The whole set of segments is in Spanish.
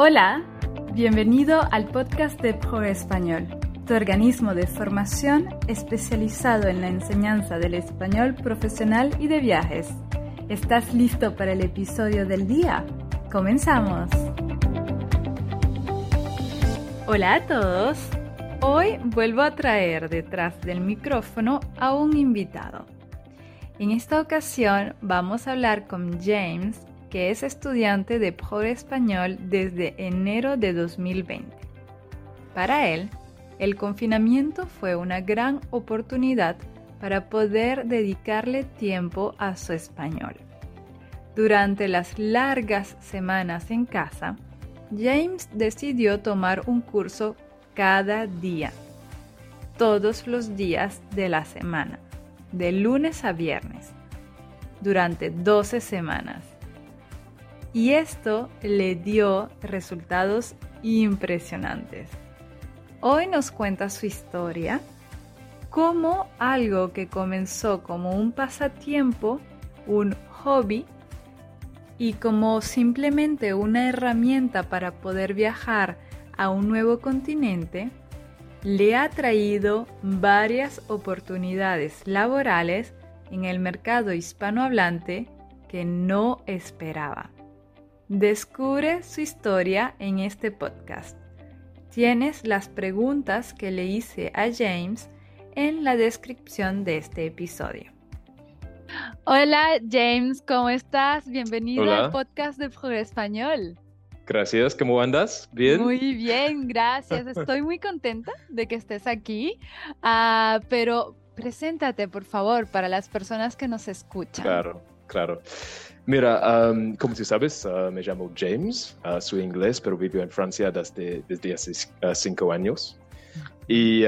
Hola, bienvenido al podcast de Pro Español, tu organismo de formación especializado en la enseñanza del español profesional y de viajes. ¿Estás listo para el episodio del día? ¡Comenzamos! Hola a todos. Hoy vuelvo a traer detrás del micrófono a un invitado. En esta ocasión vamos a hablar con James que es estudiante de Pro Español desde enero de 2020. Para él, el confinamiento fue una gran oportunidad para poder dedicarle tiempo a su español. Durante las largas semanas en casa, James decidió tomar un curso cada día, todos los días de la semana, de lunes a viernes, durante 12 semanas y esto le dio resultados impresionantes. Hoy nos cuenta su historia, cómo algo que comenzó como un pasatiempo, un hobby, y como simplemente una herramienta para poder viajar a un nuevo continente, le ha traído varias oportunidades laborales en el mercado hispanohablante que no esperaba. Descubre su historia en este podcast. Tienes las preguntas que le hice a James en la descripción de este episodio. Hola James, ¿cómo estás? Bienvenido al podcast de Pro Español. Gracias, ¿cómo andas? ¿Bien? Muy bien, gracias. Estoy muy contenta de que estés aquí, uh, pero preséntate, por favor, para las personas que nos escuchan. Claro, claro. Mira, como tú sabes, ah, me llamo James, uh, soy inglés, pero vivo en Francia desde, desde hace ah, cinco años. Y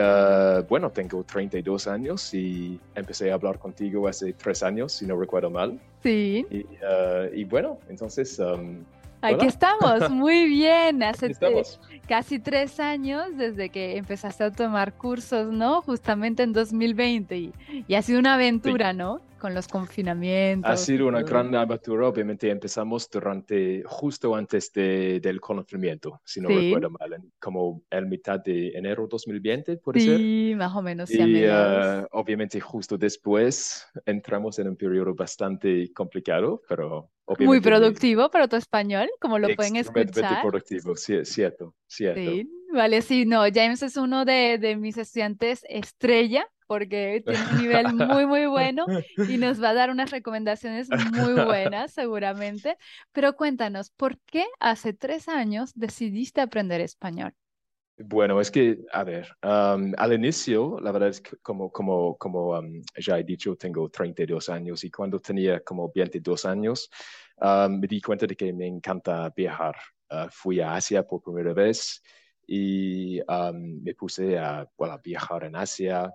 bueno, tengo 32 años y empecé a hablar contigo hace tres años, si no recuerdo mal. Sí. Y, y bueno, entonces Aquí estamos, muy bien. Hace casi tres años desde que empezaste a tomar cursos, ¿no? Justamente en 2020 y, y ha sido una aventura, ¿no? Con los confinamientos. Ha sido una gran aventura, obviamente empezamos durante, justo antes de, del confinamiento, si no recuerdo mal, como el mitad de enero 2020, puede ser. Sí, más o menos. Y uh, obviamente justo después entramos en un periodo bastante complicado, pero muy productivo para tu español, como lo pueden escuchar. Productivo, sí, cierto, cierto. Sí, vale, sí, no, James es uno de, de mis estudiantes estrella porque tiene un nivel muy, muy bueno y nos va a dar unas recomendaciones muy buenas seguramente. Pero cuéntanos, ¿por qué hace tres años decidiste aprender español? Bueno, es que, a ver, al inicio, la verdad es que como, como, como ya he dicho, tengo 32 años y cuando tenía como 22 años, me di cuenta de que me encanta viajar. Ah, fui a Asia por primera vez y me puse a, viajar en Asia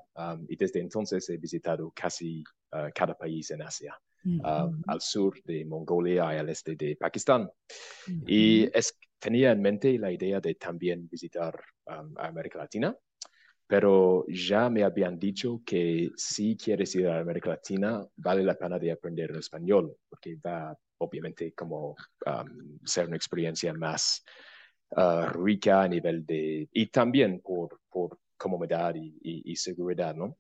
y desde entonces he visitado casi ah, cada país en Asia. al sur de Mongolia y al este de Pakistán. Y es, tenía en mente la idea de también visitar América Latina, pero ya me habían dicho que si quieres ir a América Latina, vale la pena de aprender el español, porque va obviamente como um, ser una experiencia más uh, rica a nivel de, y también por, por comodidad y, seguridad, ¿no?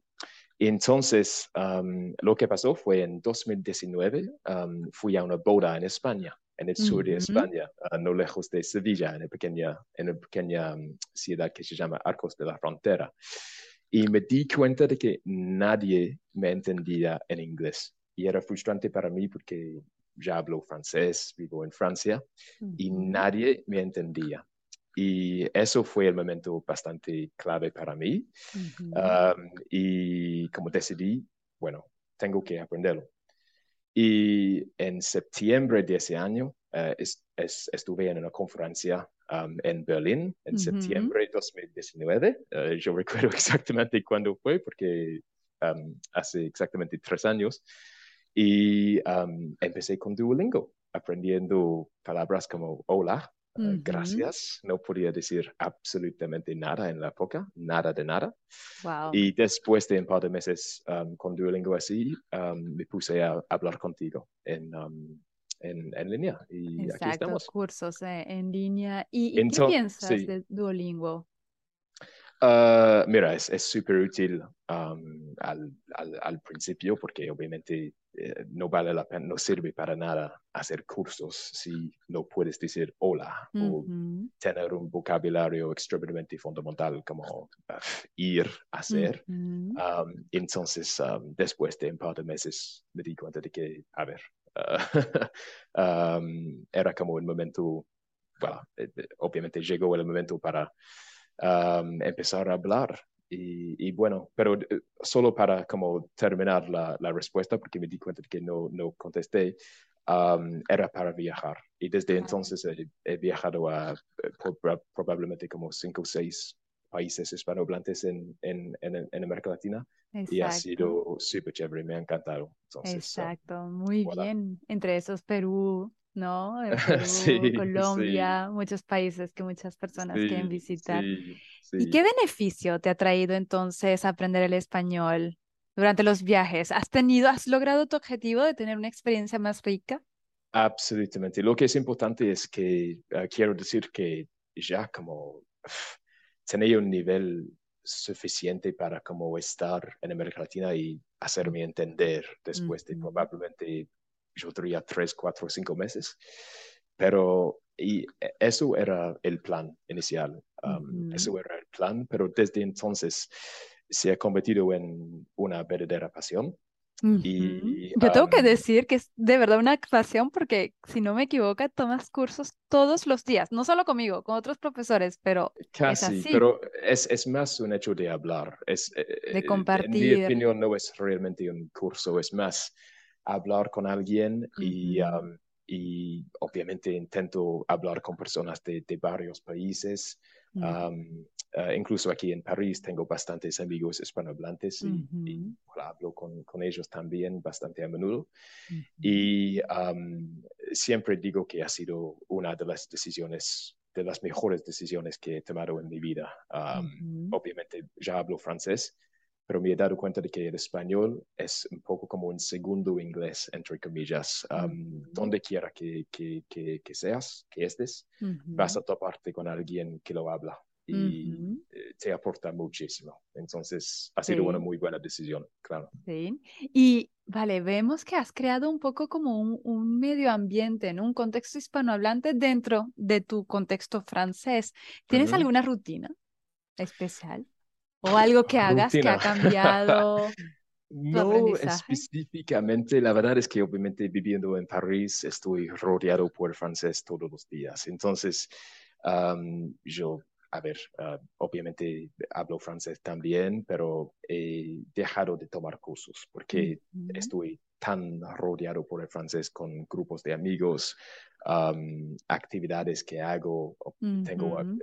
Entonces, lo que pasó fue en 2019, fui a una boda en España en el sur de España, no lejos de Sevilla, en una pequeña, en una pequeña mm, ciudad que se llama Arcos de la Frontera. Y me di cuenta de que nadie me entendía en inglés. Y era frustrante para mí porque ya hablo francés, vivo en Francia, y nadie me entendía. Y eso fue el momento bastante clave para mí. y como decidí, bueno, tengo que aprenderlo. Y en septiembre de ese año eh, estuve en una conferencia um, en Berlín, en septiembre de 2019. Eh, yo recuerdo exactamente cuándo fue, porque um, hace exactamente tres años. Y um, empecé con Duolingo, aprendiendo palabras como hola, eh, gracias. No podía decir absolutamente nada en la época, nada de nada. Y después de un par de meses um, con Duolingo así, um, me puse a hablar contigo en, um, en, en línea y aquí Exacto, estamos. cursos eh, en línea. ¿Y, y qué Entonces, piensas sí. de Duolingo? Ah, mira, es es súper útil am, al, al, al principio porque obviamente eh, no vale la pena, no sirve para nada hacer cursos si no puedes decir hola o tener un vocabulario extremadamente fundamental como ah, ir hacer. Um, entonces, um, después de un par de meses, me di cuenta de que, a ver, uh, um, era como un momento, bueno, eh, eh, obviamente llegó el momento para um, empezar a hablar. Y, y bueno, pero eh, solo para como terminar la, la respuesta, porque me di cuenta de que no, no contesté, um, era para viajar. Y desde Claro. entonces he, he viajado a eh, por- probablemente como cinco o seis países hispanohablantes en, en, en, en América Latina y ha Exacto, sido súper chévere, me ha encantado. Entonces, ah, exacto, muy voilà. bien. Entre esos Perú, ¿no? Perú, Sí, sí, Colombia, muchos países que muchas personas quieren sí, visitar. sí, ¿Y qué beneficio te ha traído entonces aprender el español durante los viajes? ¿Has tenido, has logrado tu objetivo de tener una experiencia más rica? Absolutamente. Lo que es importante es que eh, quiero decir que ya como tenía un nivel suficiente para como estar en América Latina y hacerme entender después de probablemente, yo diría, tres, cuatro, cinco meses. Pero y eso era el plan inicial. Um, ujú, eso era el plan, pero desde entonces se ha convertido en una verdadera pasión. ujú. Y Yo tengo que um, decir que es de verdad una pasión porque, si no me equivoco, tomas cursos todos los días, no solo conmigo, con otros profesores, pero es Casi, así, pero es, es más un hecho de hablar. Es, eh, de eh, en mi compartir. opinión, no es realmente un curso, es más hablar con alguien y, Ujú, um, y obviamente intento hablar con personas de, de varios países. ujú, Um, eh, incluso aquí en París tengo bastantes amigos hispanohablantes y, y, ujú, bueno, hablo con, con ellos también bastante a menudo. Y um, siempre digo que ha sido una de las decisiones, de las mejores decisiones que he tomado en mi vida. Um, ujú. obviamente ya hablo francés, pero me he dado cuenta de que el español es un poco como un segundo inglés, entre comillas. Um, Ujú, donde quiera que, que, que, que seas, que estés, vas ujú, a toparte con alguien que lo habla y ujú. eh, te aporta muchísimo. Entonces, ha sido una Sí, muy buena decisión, claro. sí. Y vale, vemos que has creado un poco como un, un medio ambiente, ¿no? Un contexto hispanohablante dentro de tu contexto francés. ¿Tienes alguna rutina especial? ¿O algo que hagas que Rutina. ha cambiado No específicamente, la verdad es que obviamente viviendo en París estoy rodeado por francés todos los días. Entonces, um, yo, a ver, uh, obviamente hablo francés también, pero he dejado de tomar cursos porque Ujú, estoy tan rodeado por el francés con grupos de amigos, um, actividades que hago, tengo uh, ujú,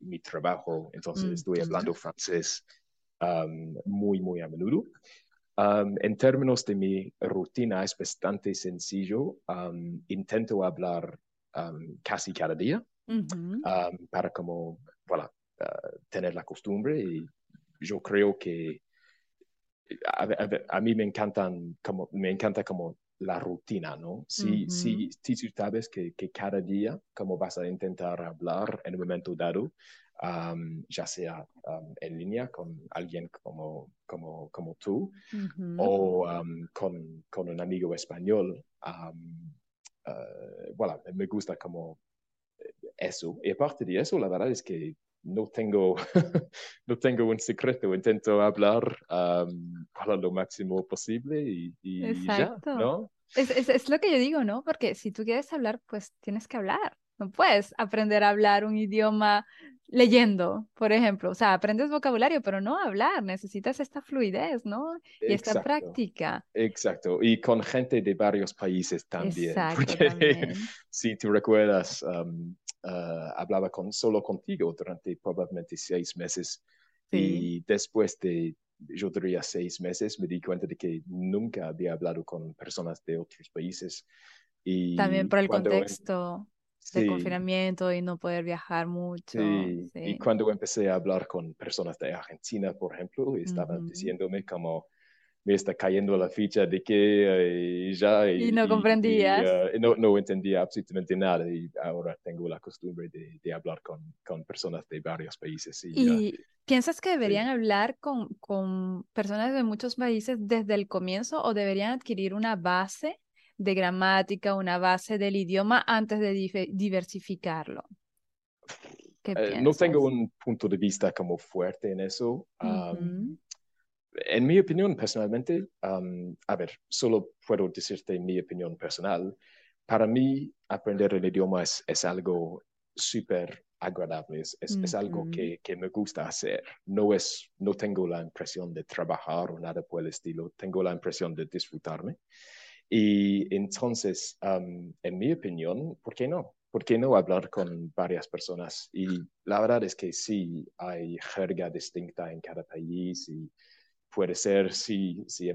mi trabajo, entonces estoy ujú, hablando francés um, muy, muy a menudo. Um, en términos de mi rutina es bastante sencillo. Um, intento hablar casi cada día para como, voilà, uh, tener la costumbre y yo creo que a, a, a, mí me encantan como, me encanta como la rutina, ¿no? Si, Ujú, si, si tú sabes que, que cada día como vas a intentar hablar en un momento dado, um, ya sea um, en línea con alguien como, como, como tú ujú. o um, con, con, un amigo español, uh, voilà, me gusta como eso. Y aparte de eso, la verdad es que no tengo, no tengo un secreto, intento hablar um, para lo máximo posible y, y ya, Exacto. ¿no? Es, es, es lo que yo digo, ¿no? Porque si tú quieres hablar, pues tienes que hablar. No puedes aprender a hablar un idioma leyendo, por ejemplo. O sea, aprendes vocabulario, pero no hablar. Necesitas esta fluidez, ¿no? Y esta Exacto, práctica. exacto. Y con gente de varios países también, Exacto, porque también. si tú recuerdas, um, uh, hablaba con, solo contigo durante probablemente seis meses Sí. y después de, yo diría, seis meses, me di cuenta de que nunca había hablado con personas de otros países. Y También por el cuando, contexto de sí, confinamiento y no poder viajar mucho. Sí, y cuando empecé a hablar con personas de Argentina, por ejemplo, estaban Ujú. diciéndome como, me está cayendo la ficha de que ya... Y, no comprendías. no, no, entendía absolutamente nada y ahora tengo la costumbre de, de hablar con, con, personas de varios países. ¿Y, piensas que deberían hablar con, con personas de muchos países desde el comienzo o deberían adquirir una base de gramática, una base del idioma antes de diversificarlo? Eh, no tengo un punto de vista como fuerte en eso. En mi opinión, personalmente, a ver, solo puedo decirte mi opinión personal. Para mí, aprender el idioma es, es algo súper agradable, es, es, algo que, que, me gusta hacer. No, es, no tengo la impresión de trabajar o nada por el estilo, tengo la impresión de disfrutarme. Y entonces, en mi opinión, ¿por qué no? ¿Por qué no hablar con varias personas? Y la verdad es que sí, hay jerga distinta en cada país y puede ser si, si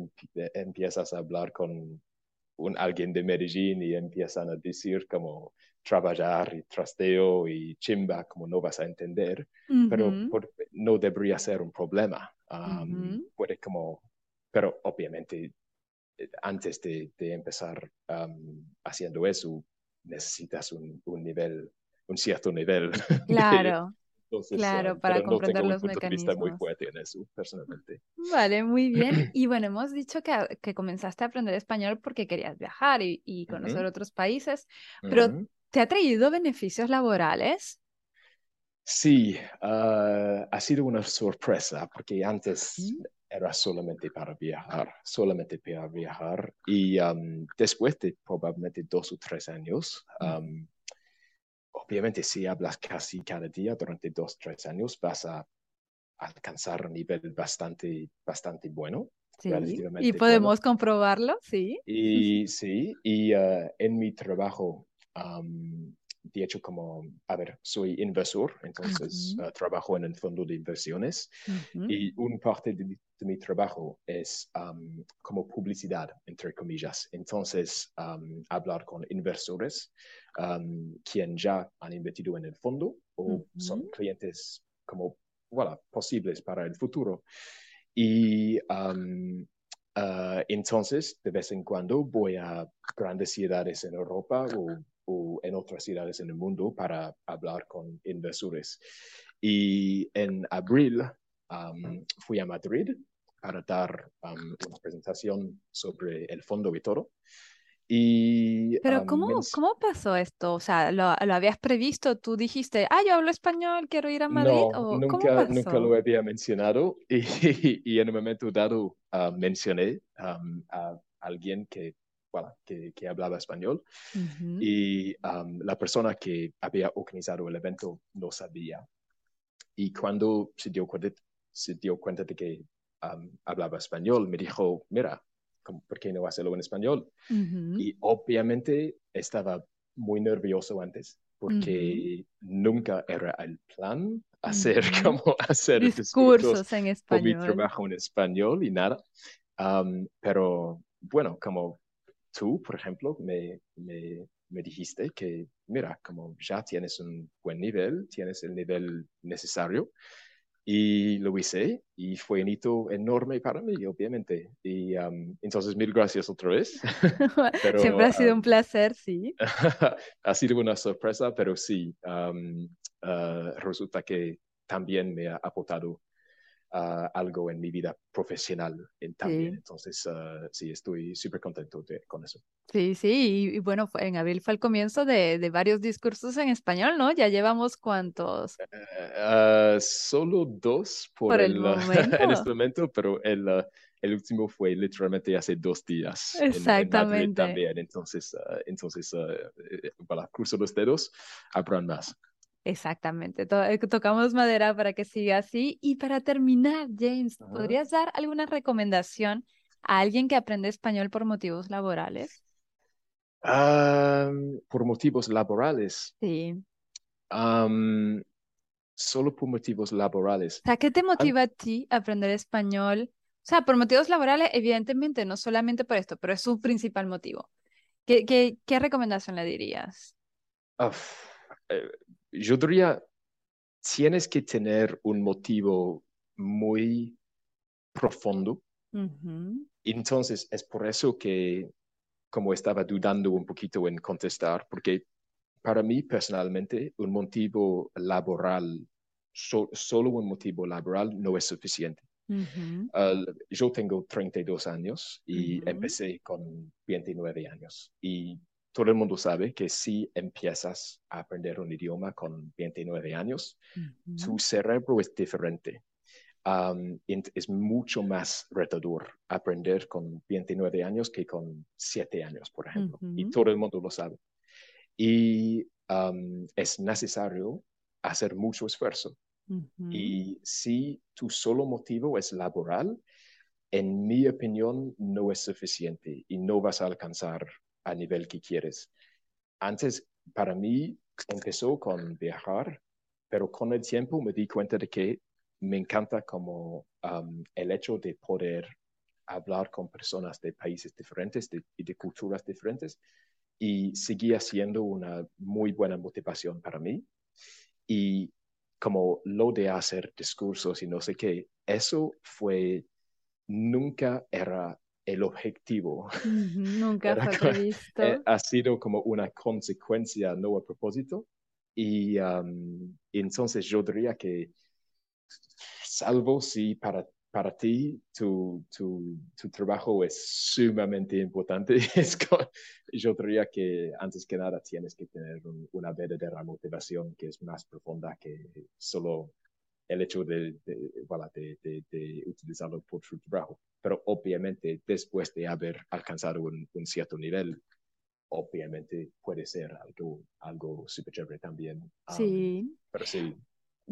empiezas a hablar con un, alguien de Medellín y empiezan a decir como trabajar y trasteo y chimba, como no vas a entender, pero no debería ser un problema. Puede como, pero obviamente eh, antes de, empezar haciendo eso, necesitas un, nivel, un cierto nivel. Claro. Claro, para comprender los mecanismos. muy fuerte en eso, personalmente. Vale, muy bien. Y bueno, hemos dicho que, que comenzaste a aprender español porque querías viajar y, conocer otros países, pero ¿te ha traído beneficios laborales? Sí, ah, ha sido una sorpresa porque antes era solamente para viajar, solamente para viajar. Y después de probablemente dos o tres años, obviamente si hablas casi cada día durante dos tres años, vas a alcanzar un nivel bastante, bastante bueno. Sí, y podemos comprobarlo, sí. Y sí, y uh, en mi trabajo de hecho, como, a ver, soy inversor, entonces uh, trabajo en el fondo de inversiones y una parte de, mi trabajo es um, como publicidad, entre comillas. Entonces, um, hablar con inversores um, quien ya han invertido en el fondo o son clientes como, voilà, posibles para el futuro. Y uh, entonces, de vez en cuando voy a grandes ciudades en Europa o o en otras ciudades en el mundo para hablar con inversores. Y en abril fui a Madrid para dar una presentación sobre el fondo Vitoro. Y, Pero ¿cómo, ¿cómo pasó esto? O sea, ¿lo, ¿lo, habías previsto? ¿Tú dijiste, ah, yo hablo español, quiero ir a Madrid? No, nunca, nunca lo había mencionado y, y, en un momento dado ah, mencioné a alguien que que, que, hablaba español. Y la persona que había organizado el evento no sabía. Y cuando se dio cuenta, se dio cuenta de que hablaba español, me dijo, mira, ¿por qué no hacerlo en español? Y obviamente estaba muy nervioso antes porque nunca era el plan hacer como hacer discursos, en español. mi trabajo en español y nada. pero bueno, como tú, por ejemplo, me, me, me, dijiste que, mira, como ya tienes un buen nivel, tienes el nivel necesario, y lo hice, y fue un hito enorme para mí, obviamente. Y um, entonces, mil gracias otra vez. Siempre ha sido un um, placer, sí. ha sido una sorpresa, pero sí, um, uh, resulta que también me ha aportado algo en mi vida profesional también. Entonces, uh, sí, estoy súper contento con eso. Sí, sí, y, bueno, en abril fue el comienzo de, de, varios discursos en español, ¿no? Ya llevamos cuántos. Uh, solo dos por, el, momento. en este momento, pero el, el último fue literalmente hace dos días. Exactamente. En, también, entonces, entonces eh, para cruzo los dedos, habrán más. Exactamente, eh, tocamos madera para que siga así. Y para terminar, James, ¿podrías dar alguna recomendación a alguien que aprende español por motivos laborales? por motivos laborales. Sí. solo por motivos laborales. O sea, ¿qué te motiva a ti a aprender español? O sea, por motivos laborales, evidentemente, no solamente por esto, pero es su principal motivo. ¿Qué, qué, qué recomendación le dirías? Eh, yo diría, tienes que tener un motivo muy profundo. Entonces, es por eso que como estaba dudando un poquito en contestar, porque para mí personalmente un motivo laboral, solo un motivo laboral no es suficiente. yo tengo 32 años y empecé con 29 años y todo el mundo sabe que si empiezas a aprender un idioma con 29 años, tu cerebro es diferente. es mucho más retador aprender con 29 años que con 7 años, por ejemplo. Y todo el mundo lo sabe. Y es necesario hacer mucho esfuerzo. Y si tu solo motivo es laboral, en mi opinión, no es suficiente y no vas a alcanzar a nivel que quieres. Antes, para mí, empezó con viajar, pero con el tiempo me di cuenta de que me encanta como el hecho de poder hablar con personas de países diferentes y de culturas diferentes y seguía siendo una muy buena motivación para mí. Y como lo de hacer discursos y no sé qué, eso fue, nunca era el objetivo. nunca fue previsto. Eh, ha sido como una consecuencia, no a propósito. Y, y entonces yo diría que, salvo si para para ti tu, tu, tu, trabajo es sumamente importante. Es yo diría que antes que nada tienes que tener una verdadera motivación que es más profunda que solo el hecho de, de, de, de, utilizarlo por su trabajo. Pero obviamente después de haber alcanzado un, un cierto nivel, obviamente puede ser algo, algo súper chévere también. Sí. pero sí,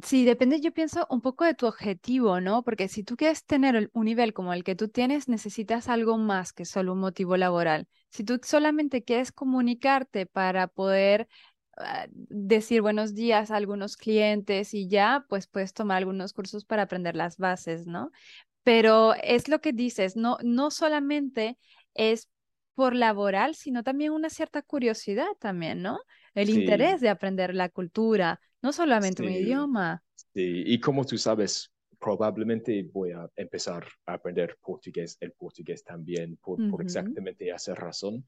Sí, depende, yo pienso un poco de tu objetivo, ¿no? Porque si tú quieres tener un nivel como el que tú tienes, necesitas algo más que solo un motivo laboral. Si tú solamente quieres comunicarte para poder decir buenos días a algunos clientes y ya, pues puedes tomar algunos cursos para aprender las bases, ¿no? Pero es lo que dices, no, no solamente es por laboral, sino también una cierta curiosidad también, ¿no? El interés de aprender la cultura, no solamente un idioma. Sí, y como tú sabes, probablemente voy a empezar a aprender portugués, el portugués también, por, exactamente esa razón.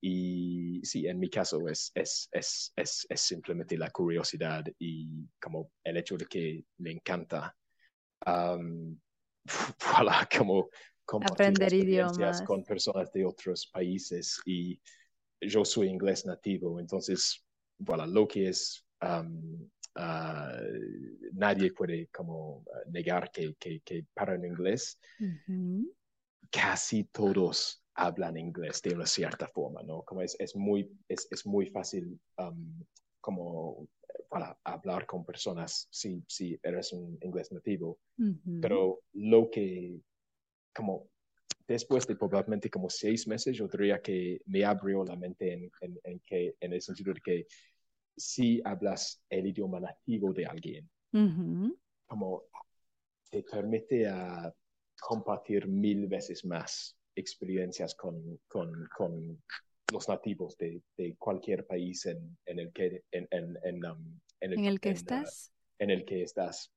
Y sí, en mi caso es, es, es, es, es simplemente la curiosidad y como el hecho de que me encanta voilà, como aprender idiomas con personas de otros países. Y yo soy inglés nativo, entonces, voilà, lo que es Ah, nadie puede como ah, negar que, que, que para el inglés casi todos hablan inglés de una cierta forma, ¿no? Como es, es muy, es, es muy fácil como para hablar con personas si, si eres un inglés nativo, pero lo que como después de probablemente como seis meses, yo diría que me abrió la mente en, en, en, que, en el sentido de que si hablas el idioma nativo de alguien, como te permite a compartir mil veces más experiencias con, con, con los nativos de, de, cualquier país en, en el que en, en, en, um, el, que uh, estás. en el que estás.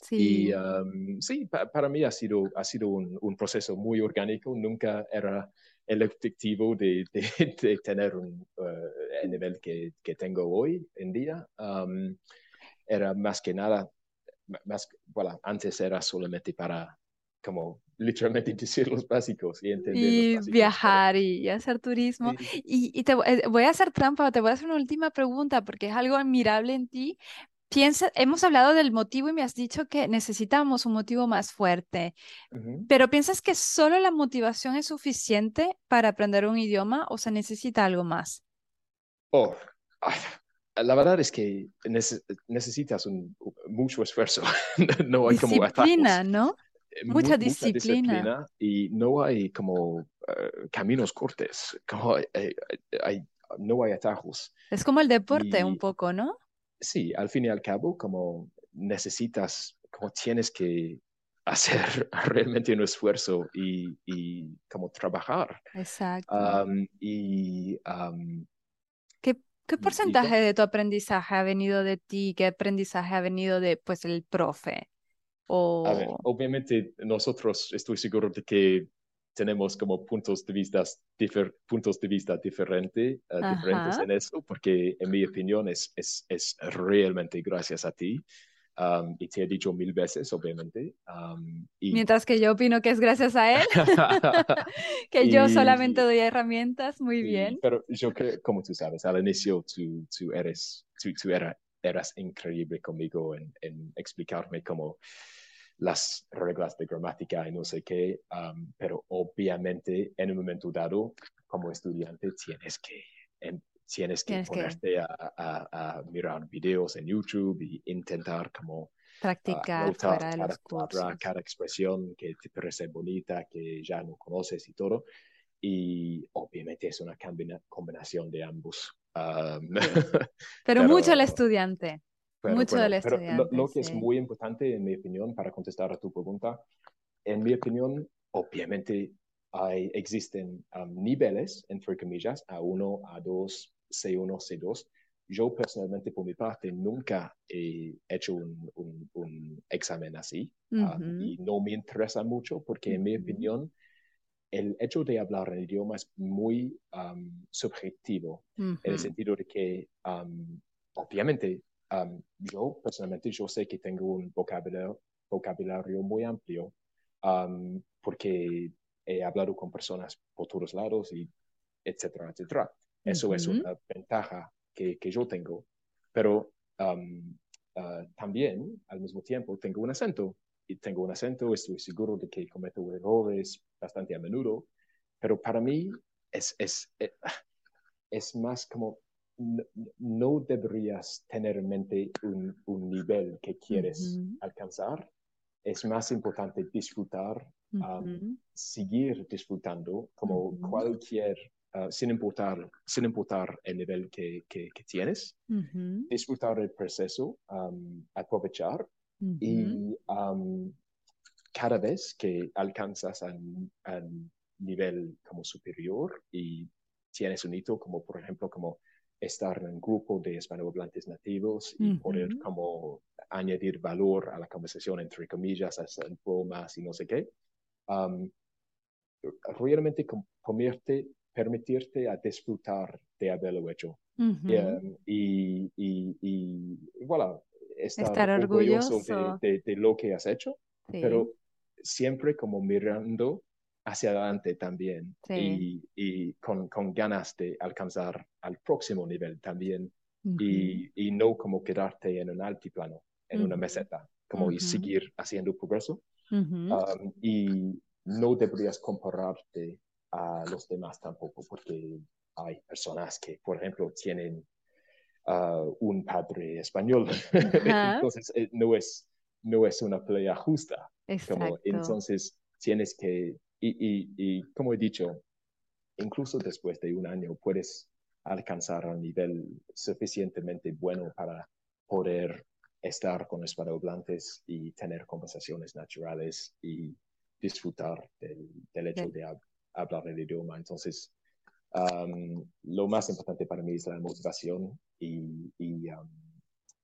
Sí. Y um, sí, para mí ha sido, ha sido un, un, proceso muy orgánico. Nunca era el objetivo de, de, tener un, uh, el nivel que, que, tengo hoy en día. Um, era más que nada, más, bueno, antes era solamente para como literalmente decir los básicos y entender y los viajar y hacer turismo. Y, y, te eh, voy a hacer trampa, te voy a hacer una última pregunta porque es algo admirable en ti, Piensa, hemos hablado del motivo y me has dicho que necesitamos un motivo más fuerte, pero ¿piensas que solo la motivación es suficiente para aprender un idioma o se necesita algo más? Oh, la verdad es que necesitas un, mucho esfuerzo. no hay disciplina, ¿no? Eh, mucha, disciplina. Y no hay como eh, caminos cortos, como, eh, no hay atajos. Es como el deporte un poco, ¿no? sí, al fin y al cabo, como necesitas, como tienes que hacer realmente un esfuerzo y, y como trabajar. Exacto. y, ¿Qué, ¿Qué, porcentaje de tu aprendizaje ha venido de ti? ¿Qué aprendizaje ha venido de, pues, el profe? A ver, obviamente nosotros estoy seguro de que tenemos como puntos de vista, puntos de vista diferente, eh, diferentes en eso, porque en mi opinión es, es, es realmente gracias a ti. Um, y te he dicho mil veces, obviamente. Um, Mientras que yo opino que es gracias a él, que yo solamente doy herramientas, muy bien. Pero yo creo, como tú sabes, al inicio tú, tú eres, tú, tú eras increíble conmigo en, en explicarme cómo las reglas de gramática y no sé qué, um, pero obviamente en un momento dado, como estudiante, tienes que, tienes que ponerte A, mirar videos en YouTube e intentar como practicar para los cada expresión que te parece bonita, que ya no conoces y todo. Y obviamente es una combinación de ambos. Um, pero, mucho el estudiante. Mucho del estudiante. lo, que es muy importante, en mi opinión, para contestar a tu pregunta, en mi opinión, obviamente hay, existen um, niveles, entre comillas, A1, A2, C1, C2. Yo personalmente, por mi parte, nunca he hecho un, un, examen así um, y no me interesa mucho porque, en mi opinión, el hecho de hablar el idioma es muy um, subjetivo, en el sentido de que, obviamente, yo personalmente yo sé que tengo un vocabulario, vocabulario muy amplio porque he hablado con personas por todos lados y etcétera, etcétera. Eso es una ventaja que, que, yo tengo, pero ah, también al mismo tiempo tengo un acento. Y tengo un acento, estoy seguro de que cometo errores bastante a menudo, pero para mí es, es, es, eh, es más como no, deberías tener en mente un, nivel que quieres alcanzar. Es más importante disfrutar, um, seguir disfrutando como cualquier, uh, sin, importar, sin importar el nivel que, que, tienes, disfrutar el proceso, um, aprovechar y um, cada vez que alcanzas al nivel como superior y tienes un hito como por ejemplo como estar en un grupo de hispanohablantes nativos y poder como añadir valor a la conversación, entre comillas, hacer bromas y no sé qué. Um, realmente convierte, permitirte a disfrutar de haberlo hecho. Um, y, y, y, voilà, estar, orgulloso, de, de, lo que has hecho, pero siempre como mirando hacia adelante también y, y con, con, ganas de alcanzar al próximo nivel también y, y, no como quedarte en un altiplano, en una meseta, como y seguir haciendo progreso. Um, y no deberías compararte a los demás tampoco, porque hay personas que, por ejemplo, tienen uh, un padre español, entonces eh, no, es, no es una pelea justa. Como, entonces tienes que y, y, como he dicho, incluso después de un año puedes alcanzar un nivel suficientemente bueno para poder estar con hispanohablantes y tener conversaciones naturales y disfrutar del, hecho de hablar el idioma. Entonces, um, lo más importante para mí es la motivación y, y um,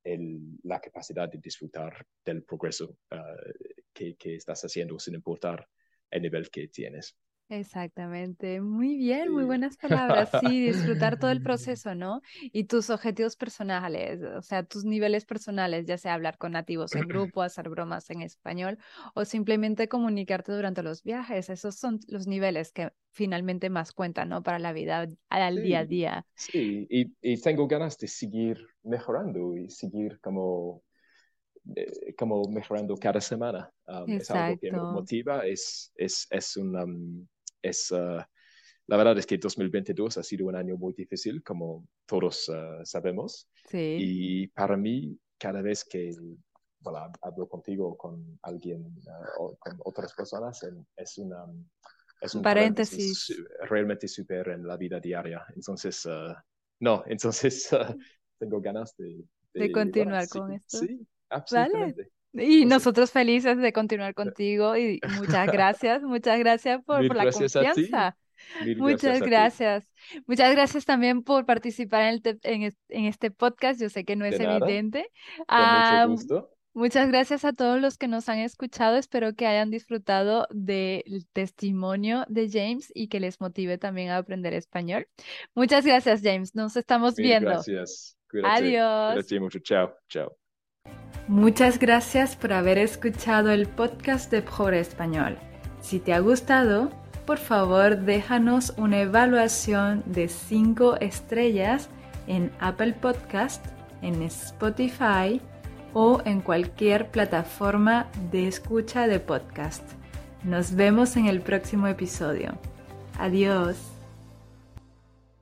el, la capacidad de disfrutar del progreso uh, que, que, estás haciendo sin importar el nivel que tienes. Exactamente, muy bien, muy buenas palabras. Sí, disfrutar todo el proceso, ¿no? Y tus objetivos personales, o sea, tus niveles personales, ya sea hablar con nativos en grupo, hacer bromas en español o simplemente comunicarte durante los viajes. Esos son los niveles que finalmente más cuentan, ¿no? Para la vida al día a día. Sí, y, y tengo ganas de seguir mejorando y seguir como eh, como mejorando cada semana. Um, es algo que me motiva, es, es, es una... Um, es, uh, la verdad es que 2022 ha sido un año muy difícil, como todos uh, sabemos. Sí. Y para mí, cada vez que bueno, hablo contigo con alguien uh, o con otras personas, es, una, es un paréntesis, realmente súper en la vida diaria. Entonces, no, entonces tengo ganas de... De, continuar con esto. Sí, Absolutamente. Y nosotros felices de continuar contigo y muchas gracias, muchas gracias por, por la confianza. Muchas gracias. Muchas gracias también por participar en, el en, este podcast. Yo sé que no es evidente. Con mucho gusto. Muchas gracias a todos los que nos han escuchado. Espero que hayan disfrutado del testimonio de James y que les motive también a aprender español. Muchas gracias, James. Nos estamos Mil viendo. gracias. Cuídate. Adiós. Cuídate mucho. Chao. Chao. Muchas gracias por haber escuchado el podcast de Pobre Español. Si te ha gustado, por favor déjanos una evaluación de 5 estrellas en Apple Podcast, en Spotify o en cualquier plataforma de escucha de podcast. Nos vemos en el próximo episodio. Adiós.